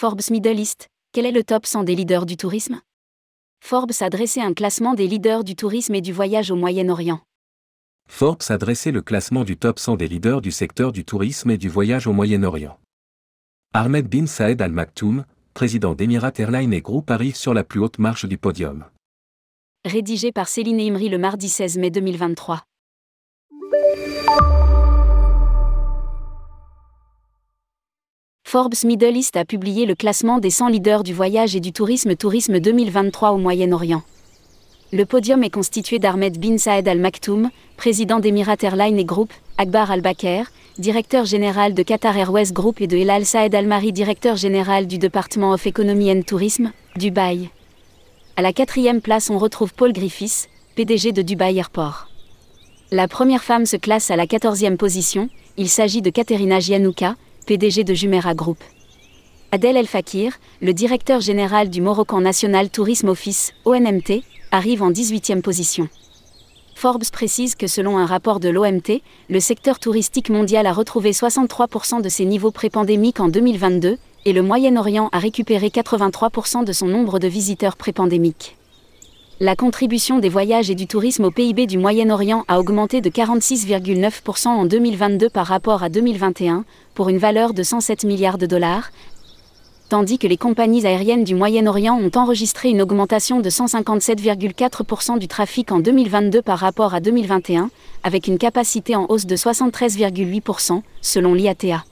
Forbes Middle East, quel est le top 100 des leaders du tourisme? Forbes a dressé un classement des leaders du tourisme et du voyage au Moyen-Orient. Forbes a dressé le classement du top 100 des leaders du secteur du tourisme et du voyage au Moyen-Orient. Ahmed bin Saed Al Maktoum, président d'Emirat Airlines et Group, arrive sur la plus haute marche du podium. Rédigé par Céline Imri le mardi 16 mai 2023. Forbes Middle East a publié le classement des 100 leaders du voyage et du tourisme Tourisme 2023 au Moyen-Orient. Le podium est constitué d'Ahmed bin Saed Al Maktoum, président d'Emirat Airlines et Group, Akbar Al Baker, directeur général de Qatar Airways Group et de Elal Saed Al Mari, directeur général du département of Economy and Tourism, Dubaï. À la quatrième place, on retrouve Paul Griffiths, PDG de Dubaï Airport. La première femme se classe à la quatorzième position, il s'agit de Katerina Gianouka, PDG de Jumeirah Group. Adel El Fakir, le directeur général du Moroccan National Tourism Office, ONMT, arrive en 18e position. Forbes précise que selon un rapport de l'OMT, le secteur touristique mondial a retrouvé 63% de ses niveaux pré-pandémiques en 2022, et le Moyen-Orient a récupéré 83% de son nombre de visiteurs pré-pandémiques la contribution des voyages et du tourisme au PIB du Moyen-Orient a augmenté de 46,9% en 2022 par rapport à 2021, pour une valeur de 107 milliards de dollars, tandis que les compagnies aériennes du Moyen-Orient ont enregistré une augmentation de 157,4% du trafic en 2022 par rapport à 2021, avec une capacité en hausse de 73,8%, selon l'IATA.